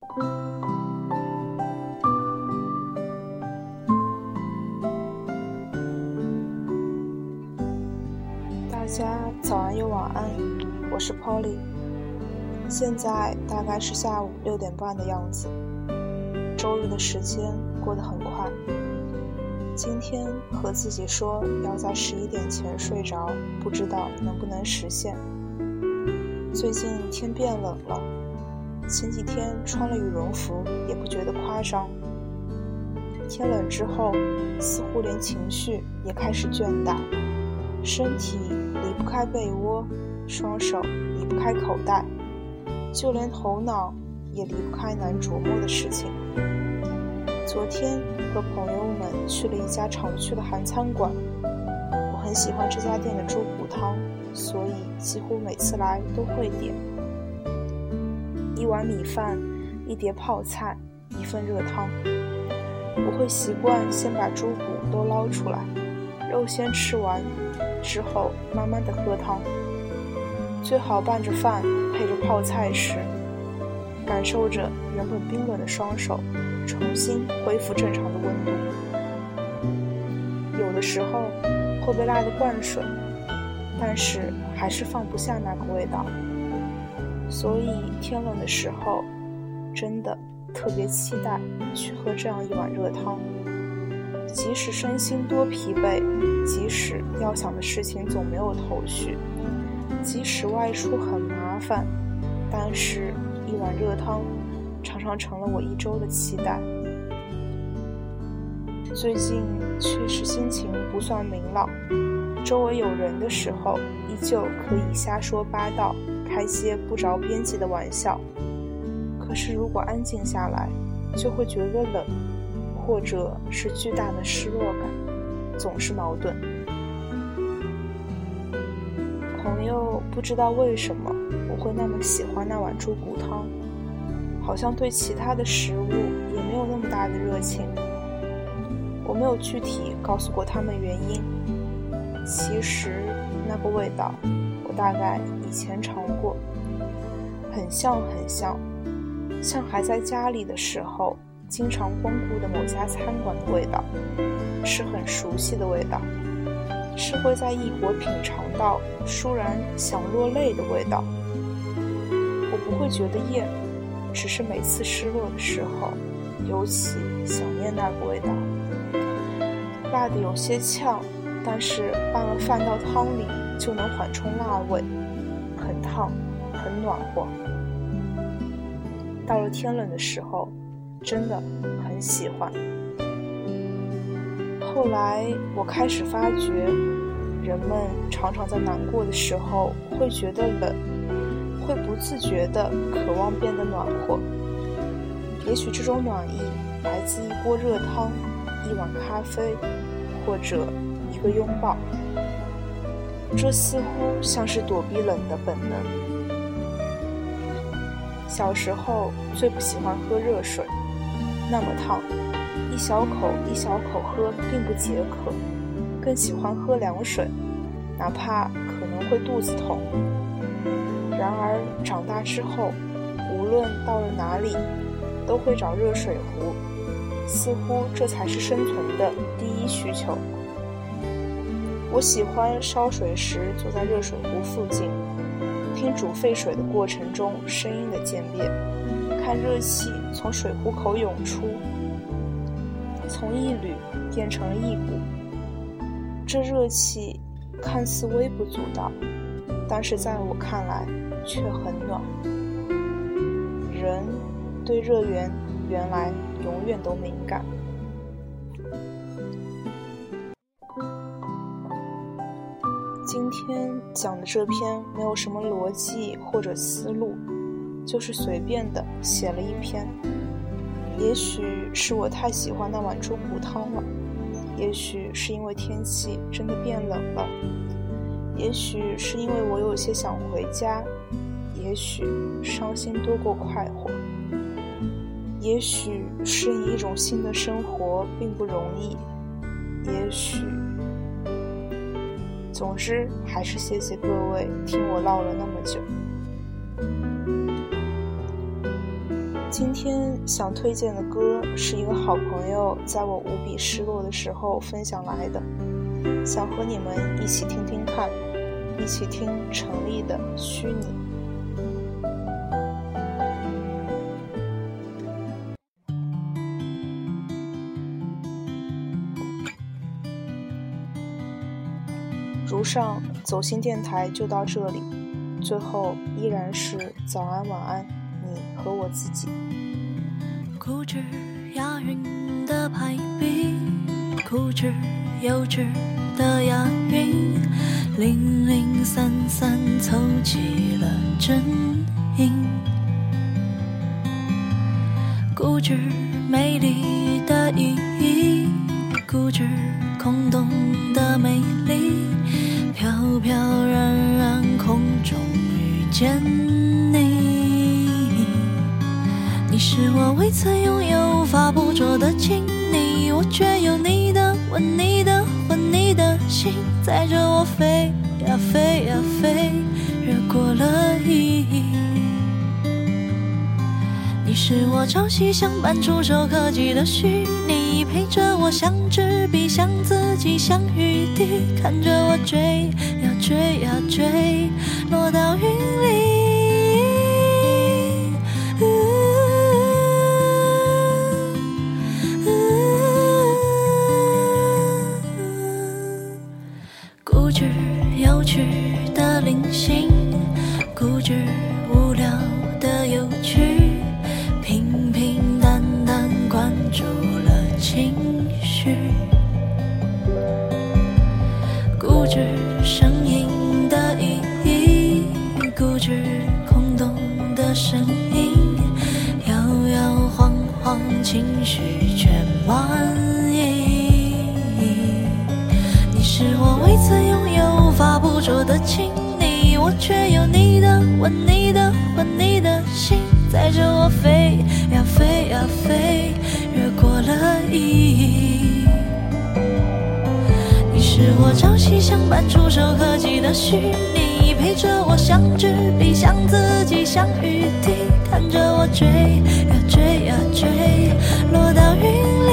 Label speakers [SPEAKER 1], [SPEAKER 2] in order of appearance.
[SPEAKER 1] 大家早安又晚安，我是 Polly。现在大概是下午六点半的样子。周日的时间过得很快。今天和自己说要在十一点前睡着，不知道能不能实现。最近天变冷了，前几天穿了羽绒服也不觉得夸张。天冷之后，似乎连情绪也开始倦怠，身体离不开被窝，双手离不开口袋，就连头脑也离不开难琢磨的事情。昨天和朋友们去了一家常去的韩餐馆，我很喜欢这家店的猪骨汤，所以几乎每次来都会点一碗米饭、一碟泡菜、一份热汤。我会习惯先把猪骨都捞出来，肉先吃完，之后慢慢的喝汤，最好拌着饭配着泡菜吃，感受着原本冰冷的双手重新恢复正常的温度。有的时候会被辣得灌水，但是还是放不下那个味道，所以天冷的时候，真的。特别期待去喝这样一碗热汤，即使身心多疲惫，即使要想的事情总没有头绪，即使外出很麻烦，但是一碗热汤常常成了我一周的期待。最近确实心情不算明朗，周围有人的时候，依旧可以瞎说八道，开些不着边际的玩笑。可是，如果安静下来，就会觉得冷，或者是巨大的失落感，总是矛盾。朋友不知道为什么我会那么喜欢那碗猪骨汤，好像对其他的食物也没有那么大的热情。我没有具体告诉过他们原因。其实那个味道，大概以前尝过，很像，很像。像还在家里的时候，经常光顾的某家餐馆的味道，是很熟悉的味道，是会在异国品尝到倏然想落泪的味道。我不会觉得厌，只是每次失落的时候，尤其想念那个味道。辣的有些呛，但是拌了饭到汤里就能缓冲辣味，很烫，很暖和。到了天冷的时候，真的很喜欢。后来我开始发觉，人们常常在难过的时候会觉得冷，会不自觉地渴望变得暖和。也许这种暖意来自一锅热汤、一碗咖啡，或者一个拥抱。这似乎像是躲避冷的本能。小时候最不喜欢喝热水，那么烫，一小口一小口喝并不解渴，更喜欢喝凉水，哪怕可能会肚子痛。然而长大之后，无论到了哪里，都会找热水壶，似乎这才是生存的第一需求。我喜欢烧水时坐在热水壶附近。听煮沸水的过程中声音的渐变，看热气从水壶口涌出，从一缕变成了一股。这热气看似微不足道，但是在我看来却很暖。人对热源原来永远都敏感。今天讲的这篇没有什么逻辑或者思路，就是随便的写了一篇。也许是我太喜欢那碗猪骨汤了，也许是因为天气真的变冷了，也许是因为我有些想回家，也许伤心多过快活，也许适应一种新的生活并不容易，也许。总之，还是谢谢各位听我唠了那么久。今天想推荐的歌是一个好朋友在我无比失落的时候分享来的，想和你们一起听听看，一起听陈粒的《虚拟》。如上，走心电台就到这里，最后依然是早安晚安。你和我自己。
[SPEAKER 2] 固执押韵的排比，固执幼稚的押韵，零零散散凑齐了真音。固执美丽的意义，固执空洞的美丽，飘飘然然空中遇见你。你。是我未曾拥有、无法捕捉的亲昵，我却有你的吻、你的魂、你的心，载着我飞呀飞呀飞，越过了意义。你是我朝夕相伴、触手可及的虚拟，陪着我像纸笔、像自己、像雨滴，看着我追呀追声音摇摇晃晃情绪全满意。你是我未曾拥有、无法捕捉的亲昵，我却有你的吻、你的魂、你的心，载着我飞呀飞呀飞，越过了意义。你是我朝夕相伴、触手可及的虚拟，陪着我像纸笔，像自己，像雨滴，看着我追呀追呀追，落到云里。